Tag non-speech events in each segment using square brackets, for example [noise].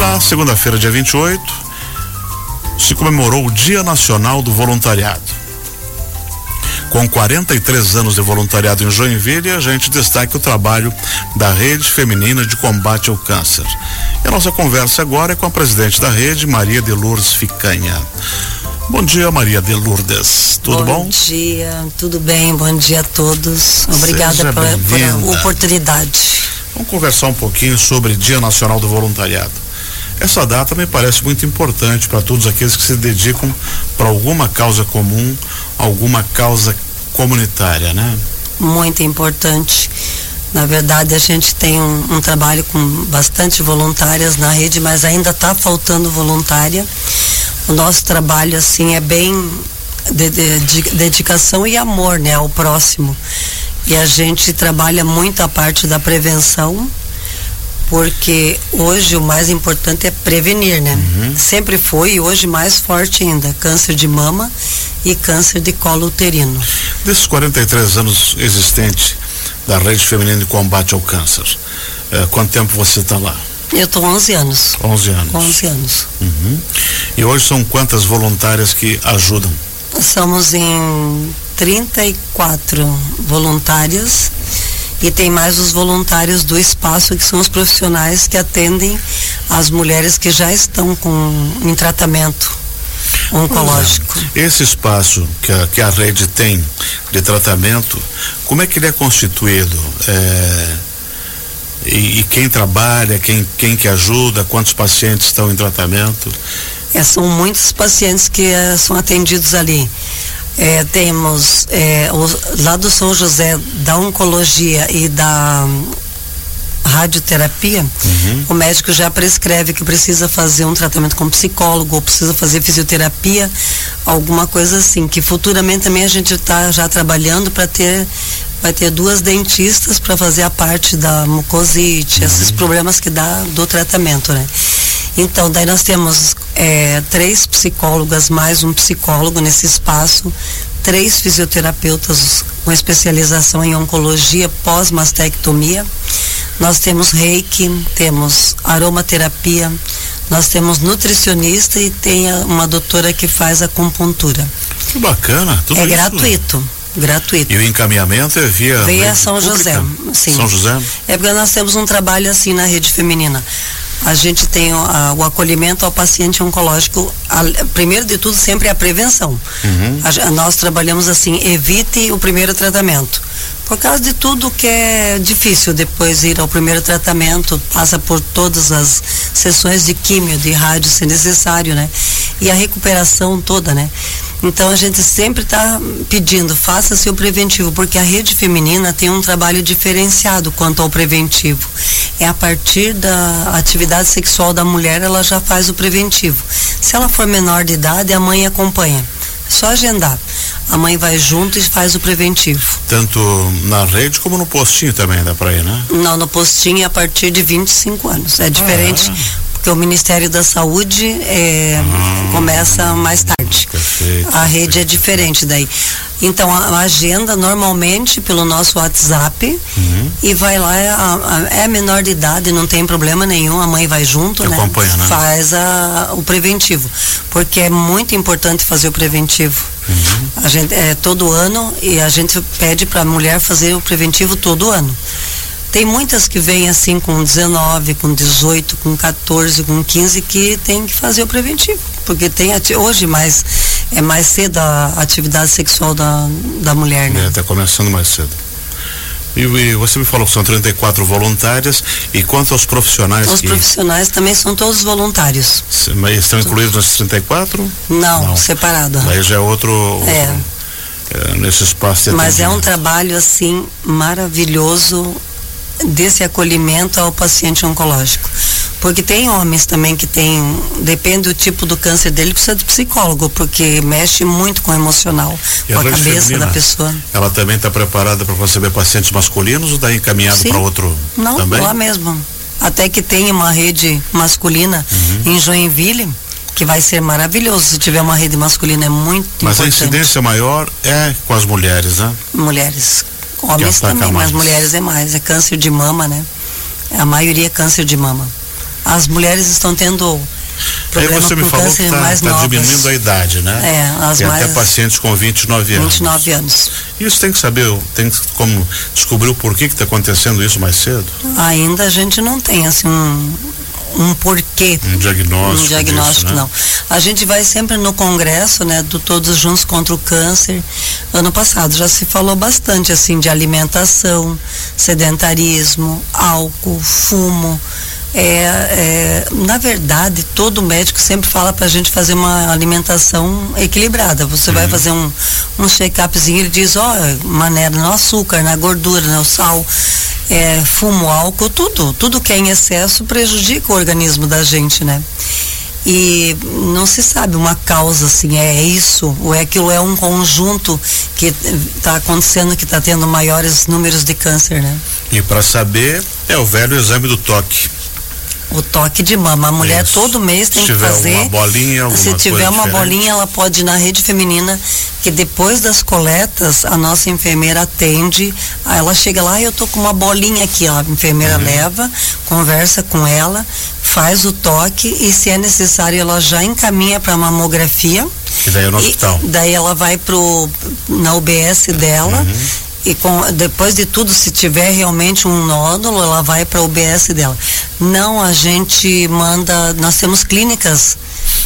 na segunda-feira, dia 28, se comemorou o Dia Nacional do Voluntariado. Com 43 anos de voluntariado em Joinville, a gente destaca o trabalho da Rede Feminina de Combate ao Câncer. E a nossa conversa agora é com a presidente da rede, Maria de Lourdes Ficanha. Bom dia, Maria de Lourdes. Tudo bom? Bom dia, tudo bem? Bom dia a todos. Obrigada pela, pela oportunidade. Vamos conversar um pouquinho sobre Dia Nacional do Voluntariado. Essa data me parece muito importante para todos aqueles que se dedicam para alguma causa comum, alguma causa comunitária, né? Muito importante. Na verdade, a gente tem um, um trabalho com bastante voluntárias na rede, mas ainda está faltando voluntária. O nosso trabalho, assim, é bem de, de, de dedicação e amor, né, ao próximo. E a gente trabalha muito a parte da prevenção, porque hoje o mais importante é prevenir, né? Uhum. Sempre foi e hoje mais forte ainda, câncer de mama e câncer de colo uterino. Desses 43 anos existente da Rede Feminina de Combate ao Câncer, eh, quanto tempo você está lá? Eu estou 11 anos. 11 anos. 11 anos. Uhum. E hoje são quantas voluntárias que ajudam? Somos em 34 voluntárias e tem mais os voluntários do espaço, que são os profissionais que atendem as mulheres que já estão com, em tratamento oncológico. É. Esse espaço que a, que a rede tem de tratamento, como é que ele é constituído? É, e, e, quem trabalha, quem, quem que ajuda, quantos pacientes estão em tratamento? É, são muitos pacientes que é, são atendidos ali. É, temos é, o, lá do São José da oncologia e da radioterapia, uhum. o médico já prescreve que precisa fazer um tratamento com psicólogo ou precisa fazer fisioterapia, alguma coisa assim, que futuramente também a gente está já trabalhando para ter vai ter duas dentistas para fazer a parte da mucosite, uhum. esses problemas que dá do tratamento, né? Então, daí nós temos é, três psicólogas mais um psicólogo nesse espaço, três fisioterapeutas com especialização em oncologia pós-mastectomia. Nós temos reiki, temos aromaterapia, nós temos nutricionista e tem uma doutora que faz acupuntura. Que bacana, tudo É isso. gratuito gratuito. E o encaminhamento é via. Via São pública? José. Sim. São José? É porque nós temos um trabalho assim na rede feminina a gente tem a, o acolhimento ao paciente oncológico, a, primeiro de tudo, sempre a prevenção. Uhum. A, nós trabalhamos assim, evite o primeiro tratamento. Por causa de tudo que é difícil depois ir ao primeiro tratamento, passa por todas as sessões de químio, de rádio, se necessário, né? E a recuperação toda, né? Então a gente sempre está pedindo, faça-se o preventivo, porque a rede feminina tem um trabalho diferenciado quanto ao preventivo. É a partir da atividade sexual da mulher, ela já faz o preventivo. Se ela for menor de idade, a mãe acompanha. É só agendar. A mãe vai junto e faz o preventivo. Tanto na rede como no postinho também dá para ir, né? Não, no postinho é a partir de 25 anos. É diferente. Ah, porque o Ministério da Saúde é, ah, começa mais tarde. Perfeito, a rede perfeito. é diferente daí. Então a, a, agenda normalmente pelo nosso WhatsApp uhum. e vai lá, é a, a, é menor de idade, não tem problema nenhum, a mãe vai junto, né? Acompanha, né? Faz o preventivo. Porque é muito importante fazer o preventivo. Uhum. A gente, é todo ano e a gente pede para a mulher fazer o preventivo todo ano. Tem muitas que vêm assim com 19, com 18, com 14, com 15 que tem que fazer o preventivo, porque tem hoje mais é mais cedo a atividade sexual da, da mulher, né? É, tá começando mais cedo. E, e, você me falou que são 34 voluntárias e quanto aos profissionais? Os que... profissionais também são todos voluntários. Mas estão incluídos nos 34? Não, Não. separado. Aí já é outro, outro é. é. nesse espaço de Mas é um trabalho assim maravilhoso desse acolhimento ao paciente oncológico. Porque tem homens também que tem, depende do tipo do câncer dele, precisa de psicólogo, porque mexe muito com o emocional, e com a, a cabeça feminina, da pessoa. Ela também está preparada para receber pacientes masculinos ou está encaminhado para outro Não, também? lá mesmo. Até que tem uma rede masculina uhum. em Joinville, que vai ser maravilhoso se tiver uma rede masculina, é muito Mas importante. a incidência maior é com as mulheres, né? Mulheres. Homens também, mais. mas mulheres é mais. É câncer de mama, né? A maioria é câncer de mama. as mulheres estão tendo Aí você me falou que está tá diminuindo a idade, né? É, as Tem mais... até pacientes com 29 anos. 29 anos. Isso tem que saber, tem como descobrir o porquê que está acontecendo isso mais cedo? Ainda a gente não tem, assim, um, um porquê. Um diagnóstico. Um diagnóstico, disso, né? não. A gente vai sempre no congresso, né, do Todos Juntos contra o Câncer. Ano passado já se falou bastante, assim, de alimentação, sedentarismo, álcool, fumo. É, é, na verdade, todo médico sempre fala para a gente fazer uma alimentação equilibrada. Você vai fazer um, um check-upzinho, ele diz, ó, maneira no açúcar, na gordura, no sal, é, fumo, álcool, tudo. Tudo que é em excesso prejudica o organismo da gente, né? E não se sabe uma causa assim, é isso, ou é aquilo é um conjunto que está acontecendo, que está tendo maiores números de câncer, né? E para saber, é o velho exame do toque. O toque de mama. A mulher Isso. todo mês tem Se que tiver fazer. uma bolinha, alguma Se tiver uma diferente. bolinha, ela pode ir na rede feminina, que depois das coletas, a nossa enfermeira atende. Ela chega lá, eu tô com uma bolinha aqui, ó. A enfermeira Uhum. leva, conversa com ela, faz o toque e se é necessário, ela já encaminha para mamografia. Que daí é no E hospital. daí ela vai pro, na UBS dela. Uhum. E com, depois de tudo, se tiver realmente um nódulo, ela vai para a UBS dela. Não, a gente manda. Nós temos clínicas,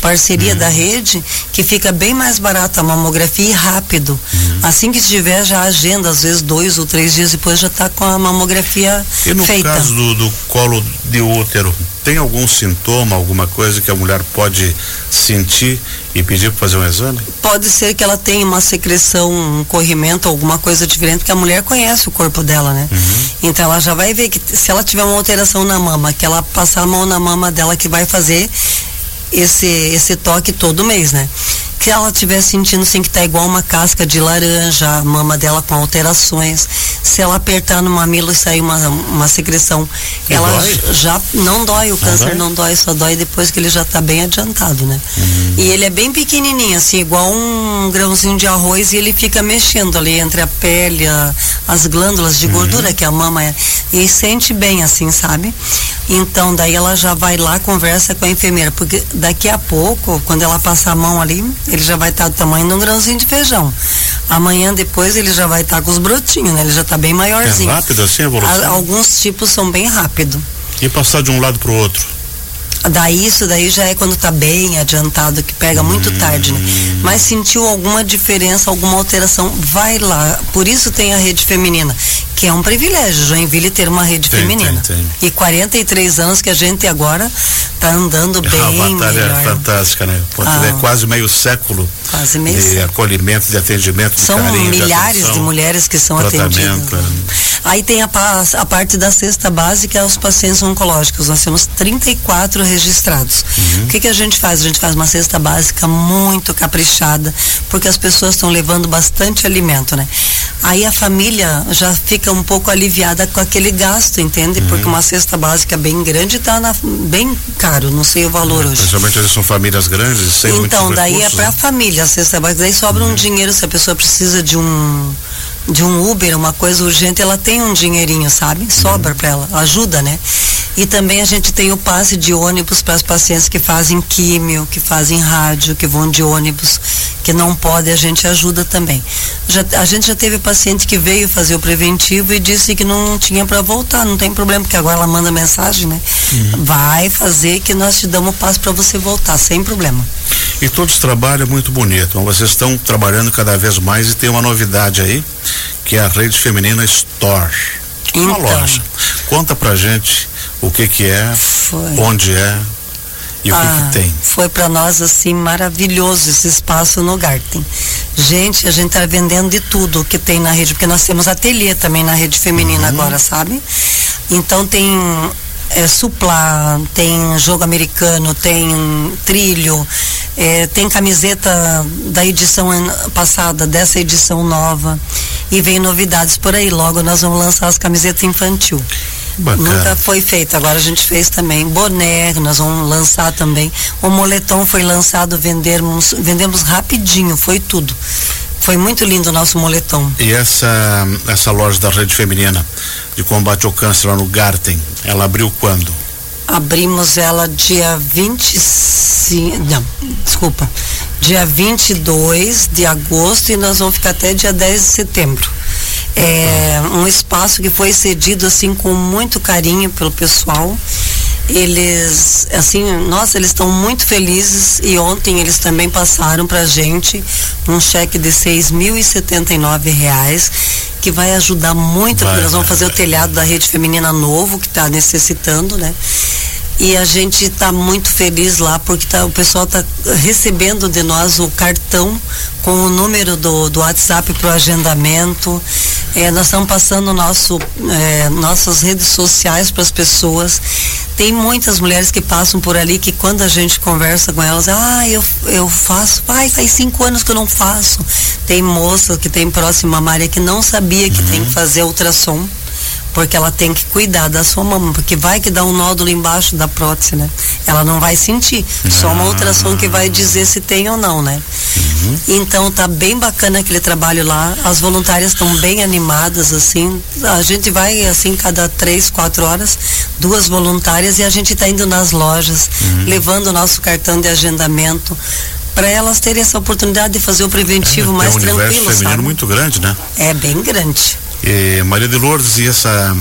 parceria Uhum. da rede, que fica bem mais barata a mamografia e rápido. Uhum. Assim que tiver, já agenda, às vezes dois ou três dias depois já está com a mamografia E no feita. caso do, do colo de útero, tem algum sintoma, alguma coisa que a mulher pode sentir e pedir para fazer um exame? Pode ser que ela tenha uma secreção, um corrimento, alguma coisa diferente, porque a mulher conhece o corpo dela, né? Então ela já vai ver que se ela tiver uma alteração na mama, que ela passar a mão na mama dela que vai fazer esse, esse toque todo mês, né? Que ela estiver sentindo assim que tá igual uma casca de laranja, a mama dela com alterações. Se ela apertar no mamilo e sair uma, uma secreção, E ela dói? já não dói, o câncer dói? não dói, só dói depois que ele já está bem adiantado, né? Uhum. E ele é bem pequenininho, assim, igual um grãozinho de arroz e ele fica mexendo ali entre a pele, a- as glândulas de gordura que a mama é. E sente bem, assim, sabe? Então, daí ela já vai lá, conversa com a enfermeira, porque daqui a pouco, quando ela passar a mão ali, ele já vai estar do tamanho de um grãozinho de feijão. Amanhã depois ele já vai estar com os brotinhos, né? Ele já está bem É maiorzinho. rápido assim a evolução? alguns tipos são bem rápido. E passar de um lado para o outro? Daí isso daí já é quando tá bem adiantado, que pega muito tarde, né? Mas sentiu alguma diferença, alguma alteração, vai lá. Por isso tem a rede feminina, que é um privilégio, Joinville ter uma rede Tem, feminina. tem, tem. E 43 anos que a gente agora tá andando É bem uma batalha melhor. fantástica, né? Porque Ah. é quase meio século Quase meio de acolhimento, de atendimento, de São carinho, de milhares de, atenção. mulheres que são atendidas. né? Aí tem a, a parte da cesta básica, é os pacientes oncológicos. Nós temos 34 registrados. Uhum. O que, que a gente faz? A gente faz uma cesta básica muito caprichada, porque as pessoas estão levando bastante alimento, né? Aí a família já fica um pouco aliviada com aquele gasto, entende? Uhum. Porque uma cesta básica bem grande está bem caro, não sei o valor hoje. Principalmente eles são famílias grandes, sem Então, daí é recursos, para a né? família, a cesta básica. Daí sobra um dinheiro, se a pessoa precisa de um de um Uber, uma coisa urgente, ela tem um dinheirinho, sabe? Sobra para ela, ajuda, né? E também a gente tem o passe de ônibus para as pacientes que fazem químio, que fazem rádio, que vão de ônibus, que não pode, a gente ajuda também. Já, a gente já teve paciente que veio fazer o preventivo e disse que não tinha para voltar, não tem problema, porque agora ela manda mensagem, né? Vai fazer que nós te damos o passe para você voltar, sem problema. E todos trabalham muito bonito. Mas vocês estão trabalhando cada vez mais e tem uma novidade aí, que é a Rede Feminina Store. Uma Então. loja. Conta pra gente o que que é, Foi. onde é e o que Ah, que tem. Foi para nós assim maravilhoso esse espaço no Garten. Gente, a gente tá vendendo de tudo que tem na rede, porque nós temos ateliê também na rede feminina Uhum. agora, sabe? Então tem é, suplá, tem jogo americano, tem trilho, é, tem camiseta da edição passada, dessa edição nova. E vem novidades por aí. Logo nós vamos lançar as camisetas infantil. Bacana. Nunca foi feito, agora a gente fez também. Boné, nós vamos lançar também. O moletom foi lançado, vendemos, vendemos rapidinho, foi tudo. Foi muito lindo o nosso moletom. E essa, essa loja da Rede Feminina de combate ao câncer lá no Garten, ela abriu quando? Abrimos ela dia 25. Não, desculpa. Dia 22 de agosto e nós vamos ficar até dia 10 de setembro. É um espaço que foi cedido assim com muito carinho pelo pessoal eles assim nossa eles estão muito felizes e ontem eles também passaram para gente um cheque de seis mil e setenta e nove reais que vai ajudar muito vai, porque nós vamos fazer o telhado da rede feminina novo que está necessitando né e a gente está muito feliz lá porque tá, o pessoal está recebendo de nós o cartão com o número do, do WhatsApp para o agendamento. É, nós estamos passando nosso, é, nossas redes sociais para as pessoas. Tem muitas mulheres que passam por ali que quando a gente conversa com elas, ah, eu, eu faço, ai, faz cinco anos que eu não faço. Tem moça que tem próxima Maria que não sabia que uhum. tem que fazer ultrassom porque ela tem que cuidar da sua mama, porque vai que dá um nódulo embaixo da prótese, né? Ela não vai sentir, só uma ultrassom que vai dizer se tem ou não, né? Uhum. Então tá bem bacana aquele trabalho lá, as voluntárias estão bem animadas, assim, a gente vai assim cada três, quatro horas, duas voluntárias e a gente tá indo nas lojas, uhum. levando o nosso cartão de agendamento, para elas terem essa oportunidade de fazer o preventivo é, mais é um tranquilo. É um universo feminino muito grande, né? É bem grande. E Maria de Lourdes e essa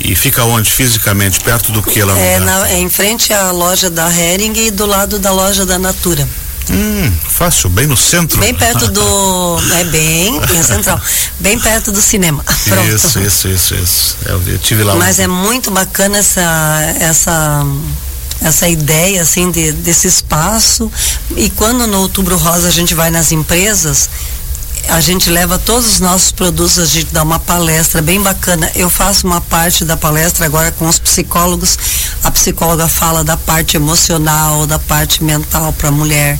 e fica onde fisicamente perto do que ela é, na, é em frente à loja da Hering e do lado da loja da Natura. Hum, fácil, bem no centro. Bem perto [laughs] do. é bem, bem central. Bem perto do cinema. [laughs] Pronto. Isso, isso, isso, isso. Eu, eu tive lá. Mas um... é muito bacana essa. essa essa ideia assim de, desse espaço e quando no outubro rosa a gente vai nas empresas a gente leva todos os nossos produtos, a gente dá uma palestra bem bacana. Eu faço uma parte da palestra agora com os psicólogos. A psicóloga fala da parte emocional, da parte mental para a mulher.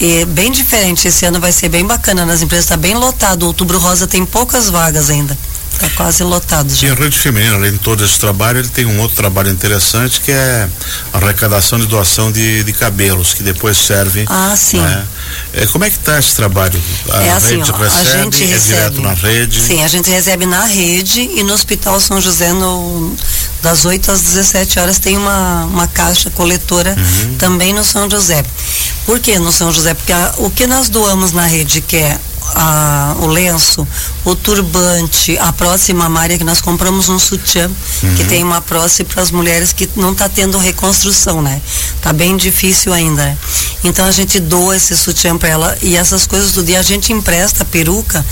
E bem diferente, esse ano vai ser bem bacana nas empresas, está bem lotado. Outubro Rosa tem poucas vagas ainda. Está quase lotado já. E a Rede Feminina, além de todo esse trabalho, ele tem um outro trabalho interessante que é a arrecadação de doação de, de cabelos, que depois serve. Ah, sim. Né? É, como é que está esse trabalho? A é assim, rede ó, recebe, a gente é recebe, direto na rede? Sim, a gente recebe na rede e no Hospital São José, no, das 8 às 17 horas, tem uma, uma caixa coletora uhum. também no São José. Por que no São José? Porque a, o que nós doamos na rede, que é a, o lenço, o turbante, a próxima Maria que nós compramos um sutiã, uhum. que tem uma próxima para as mulheres que não está tendo reconstrução, né? Tá bem difícil ainda. Né? Então a gente doa esse sutiã para ela e essas coisas do dia a gente empresta a peruca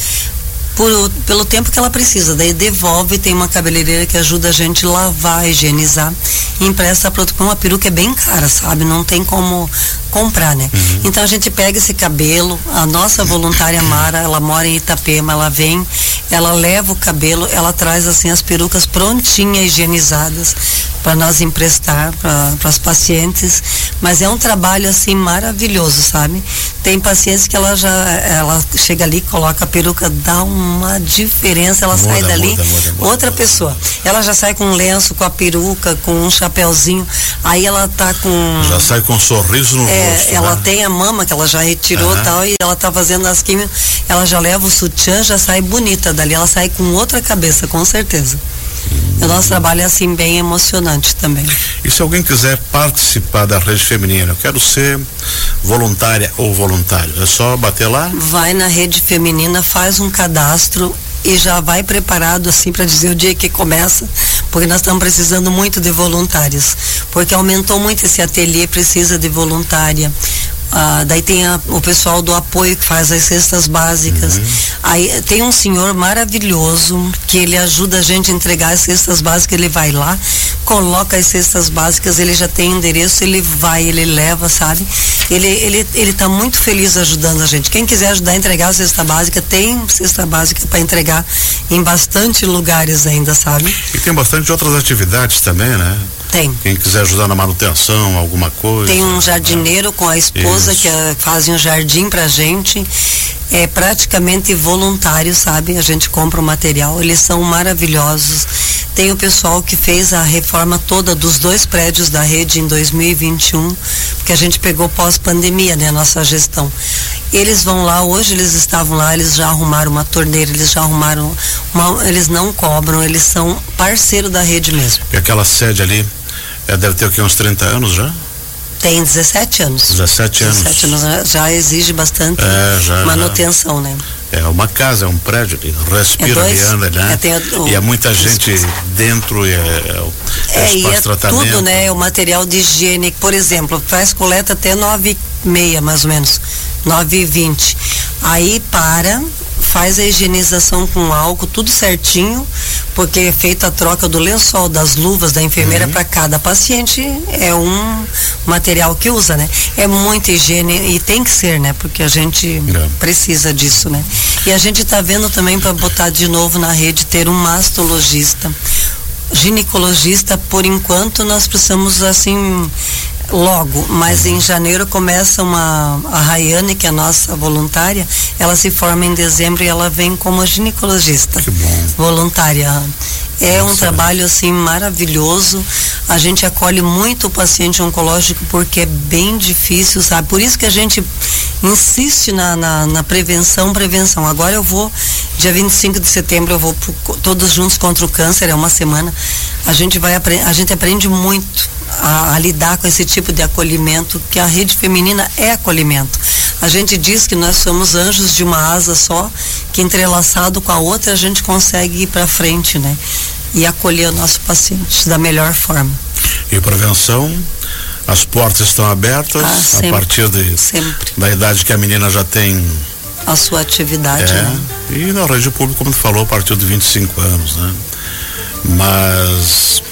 por, pelo tempo que ela precisa. Daí devolve, tem uma cabeleireira que ajuda a gente a lavar, higienizar e empresta produto. Uma peruca é bem cara, sabe? Não tem como comprar, né? Uhum. Então a gente pega esse cabelo, a nossa voluntária Mara, ela mora em Itapema, ela vem, ela leva o cabelo, ela traz assim as perucas prontinhas, higienizadas para nós emprestar para as pacientes, mas é um trabalho assim maravilhoso, sabe? Tem pacientes que ela já ela chega ali, coloca a peruca, dá uma diferença, ela muda, sai dali muda, muda, outra pessoa. Ela já sai com um lenço, com a peruca, com um chapéuzinho, aí ela tá com já sai com um sorriso no é, rosto. Ela né? tem a mama que ela já retirou uhum. tal e ela tá fazendo as químicas, ela já leva o sutiã, já sai bonita dali, ela sai com outra cabeça, com certeza. O nosso trabalho é assim bem emocionante também. E se alguém quiser participar da rede feminina, eu quero ser voluntária ou voluntário, é só bater lá? Vai na rede feminina, faz um cadastro e já vai preparado assim para dizer o dia que começa, porque nós estamos precisando muito de voluntários, porque aumentou muito esse ateliê, precisa de voluntária. Ah, daí tem a, o pessoal do apoio que faz as cestas básicas. Uhum. Aí tem um senhor maravilhoso que ele ajuda a gente a entregar as cestas básicas. Ele vai lá, coloca as cestas básicas, ele já tem endereço, ele vai, ele leva, sabe? Ele ele ele está muito feliz ajudando a gente. Quem quiser ajudar a entregar a cesta básica tem cesta básica para entregar em bastante lugares ainda, sabe? E tem bastante outras atividades também, né? Tem. Quem quiser ajudar na manutenção, alguma coisa. Tem um jardineiro com a esposa Isso. que uh, fazem um jardim pra gente. É praticamente voluntário, sabe? A gente compra o material, eles são maravilhosos. Tem o pessoal que fez a reforma toda dos dois prédios da rede em 2021, porque a gente pegou pós-pandemia, né, a nossa gestão. Eles vão lá, hoje eles estavam lá, eles já arrumaram uma torneira, eles já arrumaram, uma, eles não cobram, eles são parceiro da rede mesmo. E aquela sede ali É, deve ter o quê? Uns 30 anos já? Tem 17 anos. 17 anos. 17 anos já exige bastante é, já, manutenção, já. né? É uma casa, é um prédio, respira é e anda, né? É, o, e é muita gente dentro e é, é, é, e é tudo, né? O material de higiene, por exemplo, faz coleta até nove e meia, mais ou menos, nove e vinte. Aí para, faz a higienização com álcool, tudo certinho, porque é feita a troca do lençol, das luvas da enfermeira uhum. para cada paciente, é um material que usa, né? É muita higiene e tem que ser, né? Porque a gente é. precisa disso, né? E a gente está vendo também para botar de novo na rede ter um mastologista ginecologista, por enquanto nós precisamos assim logo, mas em janeiro começa uma a Rayane, que é a nossa voluntária, ela se forma em dezembro e ela vem como ginecologista voluntária. É um trabalho assim maravilhoso. A gente acolhe muito o paciente oncológico porque é bem difícil, sabe? Por isso que a gente insiste na, na, na prevenção, prevenção. Agora eu vou, dia 25 de setembro, eu vou pro, todos juntos contra o câncer, é uma semana. A gente vai a gente aprende muito a, a, lidar com esse tipo de acolhimento, que a rede feminina é acolhimento. A gente diz que nós somos anjos de uma asa só, que entrelaçado com a outra a gente consegue ir para frente, né? E acolher o nosso paciente da melhor forma. E prevenção, as portas estão abertas ah, sempre, a partir de, sempre. da idade que a menina já tem a sua atividade. É, né? E na rede pública, como tu falou, a partir de 25 anos, né? Mas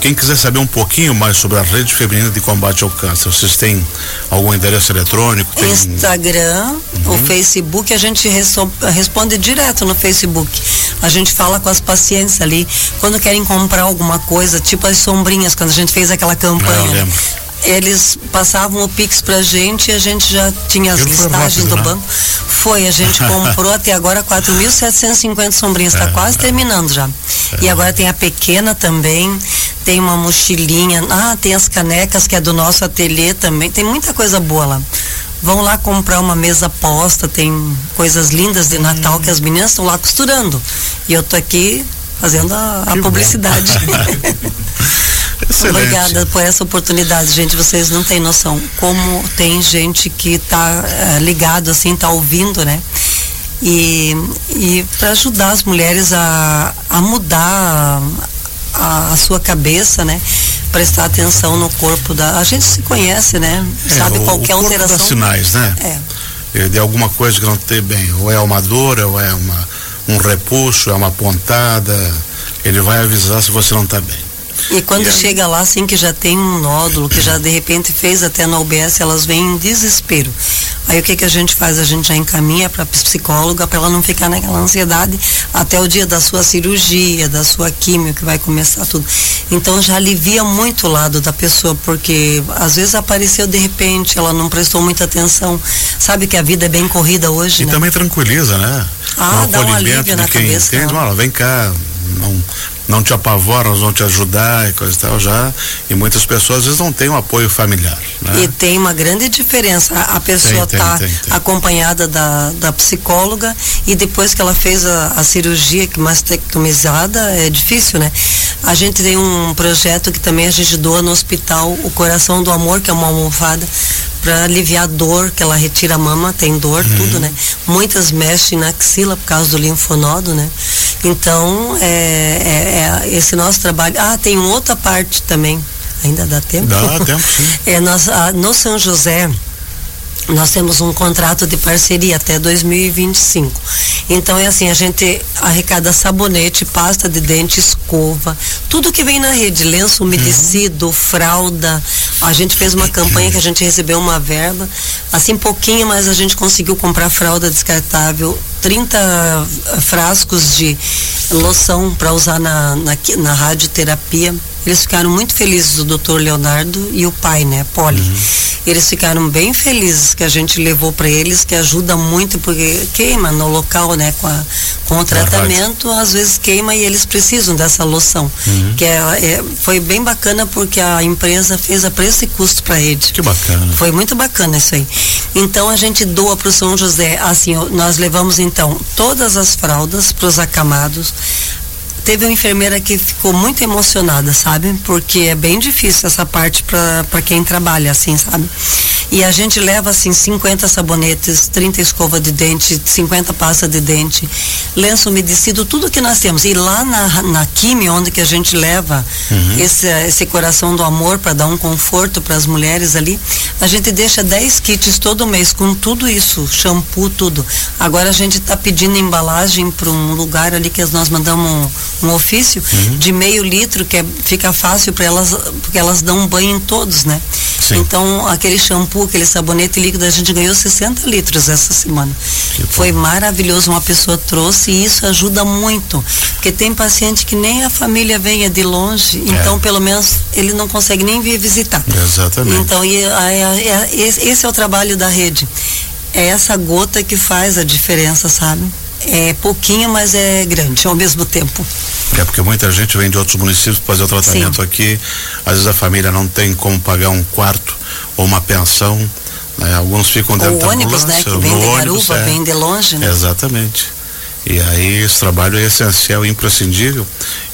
quem quiser saber um pouquinho mais sobre a rede feminina de combate ao câncer, vocês têm algum endereço eletrônico? Tem... Instagram, uhum. o Facebook, a gente responde direto no Facebook. A gente fala com as pacientes ali, quando querem comprar alguma coisa, tipo as sombrinhas, quando a gente fez aquela campanha. Ah, eu lembro eles passavam o Pix pra gente e a gente já tinha as listagens rápido, do né? banco. Foi, a gente [laughs] comprou até agora 4.750 sombrinhas, está é, quase é. terminando já. É. E agora tem a pequena também, tem uma mochilinha, ah, tem as canecas que é do nosso ateliê também, tem muita coisa boa lá. Vão lá comprar uma mesa posta, tem coisas lindas de Natal hum. que as meninas estão lá costurando. E eu tô aqui fazendo a, a publicidade. [laughs] [laughs] Excelente. Obrigada por essa oportunidade, gente. Vocês não têm noção como tem gente que está uh, ligado assim, está ouvindo, né? E, e para ajudar as mulheres a, a mudar a, a, sua cabeça, né? Prestar atenção no corpo da. A gente se conhece, né? É, Sabe o, qualquer o corpo alteração. Dá sinais, né? É. De alguma coisa que não tem bem. Ou é uma dor, ou é uma, um repuxo, é uma pontada. Ele vai avisar se você não está bem. E quando chega lá, assim, que já tem um nódulo, que já de repente fez até na UBS, elas vêm em desespero. Aí o que que a gente faz? A gente já encaminha para psicóloga para ela não ficar naquela ansiedade até o dia da sua cirurgia, da sua químio, que vai começar tudo. Então já alivia muito o lado da pessoa, porque às vezes apareceu de repente, ela não prestou muita atenção. Sabe que a vida é bem corrida hoje, e né? também tranquiliza, né? Ah, um dá um alívio na cabeça. Entende, mano, vem cá, não não te apavoram, nós vamos te ajudar e coisa e tal já. E muitas pessoas às vezes não têm um apoio familiar. Né? E tem uma grande diferença. A pessoa está acompanhada da, da psicóloga e depois que ela fez a, a cirurgia que mastectomizada, é difícil, né? A gente tem um projeto que também a gente doa no hospital, o Coração do Amor, que é uma almofada para aliviar a dor, que ela retira a mama, tem dor, uhum. tudo, né? Muitas mexem na axila por causa do linfonodo, né? Então, é, é, é esse nosso trabalho. Ah, tem outra parte também. Ainda dá tempo? Dá tempo, sim. [laughs] É, nós, ah, no São José, nós temos um contrato de parceria até 2025. Então é assim, a gente arrecada sabonete, pasta de dente, escova, tudo que vem na rede, lenço umedecido, uhum. fralda. A gente fez uma campanha que a gente recebeu uma verba, assim pouquinho, mas a gente conseguiu comprar fralda descartável, 30 frascos de loção para usar na, na, na radioterapia. Eles ficaram muito felizes, o doutor Leonardo e o pai, né, Poli. Uhum. Eles ficaram bem felizes que a gente levou para eles, que ajuda muito, porque queima no local, né, com, a, com o tratamento, às vezes queima e eles precisam dessa loção. Uhum. Que é, é, foi bem bacana porque a empresa fez a preço e custo para eles. Que bacana. Foi muito bacana isso aí. Então a gente doa para o São José, assim, nós levamos então todas as fraldas para os acamados teve uma enfermeira que ficou muito emocionada, sabe? Porque é bem difícil essa parte para quem trabalha assim, sabe? E a gente leva assim 50 sabonetes, 30 escova de dente, 50 pasta de dente, lenço umedecido, tudo que nós temos. E lá na, na Quime, onde que a gente leva uhum. esse, esse coração do amor para dar um conforto para as mulheres ali, a gente deixa 10 kits todo mês com tudo isso, shampoo, tudo. Agora a gente está pedindo embalagem para um lugar ali que nós mandamos um, ofício uhum. de meio litro, que é, fica fácil para elas, porque elas dão um banho em todos, né? Sim. Então, aquele shampoo, aquele sabonete líquido, a gente ganhou 60 litros essa semana. Foi maravilhoso, uma pessoa trouxe e isso ajuda muito. Porque tem paciente que nem a família venha de longe, é. então pelo menos ele não consegue nem vir visitar. Exatamente. Então, e, a, a, esse é o trabalho da rede. É essa gota que faz a diferença, sabe? É pouquinho, mas é grande ao mesmo tempo. É porque muita gente vem de outros municípios fazer o tratamento Sim. aqui. Às vezes a família não tem como pagar um quarto ou uma pensão. Né? Alguns ficam dentro o ônibus, né? Que vem de Garupa, é. vem de longe, né? Exatamente. E aí esse trabalho é essencial, imprescindível.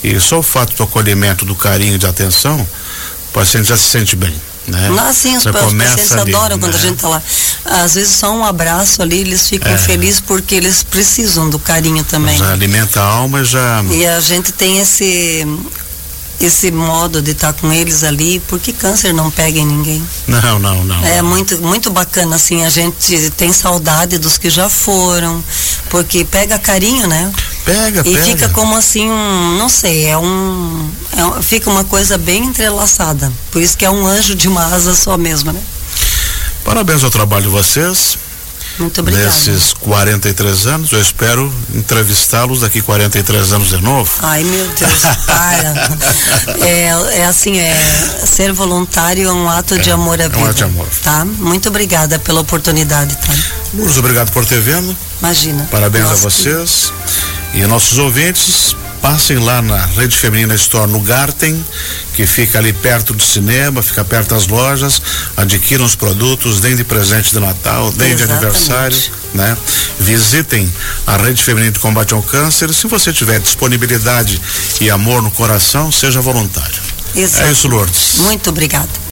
E só o fato do acolhimento, do carinho, de atenção, o paciente já se sente bem. Né? Lá sim, os, os pacientes ali, adoram né? quando a né? gente está lá. Às vezes só um abraço ali, eles ficam é. felizes porque eles precisam do carinho também. Já alimenta a alma já. E a gente tem esse esse modo de estar tá com eles ali, porque câncer não pega em ninguém. Não, não, não. É muito, muito bacana, assim, a gente tem saudade dos que já foram, porque pega carinho, né? Pega, e pega. fica como assim, um, não sei, é um, é fica uma coisa bem entrelaçada. Por isso que é um anjo de uma asa só mesmo, né? Parabéns ao trabalho de vocês. Muito obrigada. Nesses 43 anos, eu espero entrevistá-los daqui 43 anos de novo. Ai, meu Deus, para. [laughs] é, é assim, é ser voluntário é um ato é, de amor à vida. É um ato de amor. Tá? Muito obrigada pela oportunidade, tá? Lourdes, obrigado por ter vindo. Imagina. Parabéns Nossa, a vocês. Que... E nossos ouvintes, passem lá na Rede Feminina Store no Garten, que fica ali perto do cinema, fica perto das lojas, adquiram os produtos, deem de presente de Natal, deem de aniversário, né? Visitem a Rede Feminina de Combate ao Câncer. Se você tiver disponibilidade e amor no coração, seja voluntário. Exato. É isso, Lourdes. Muito obrigada.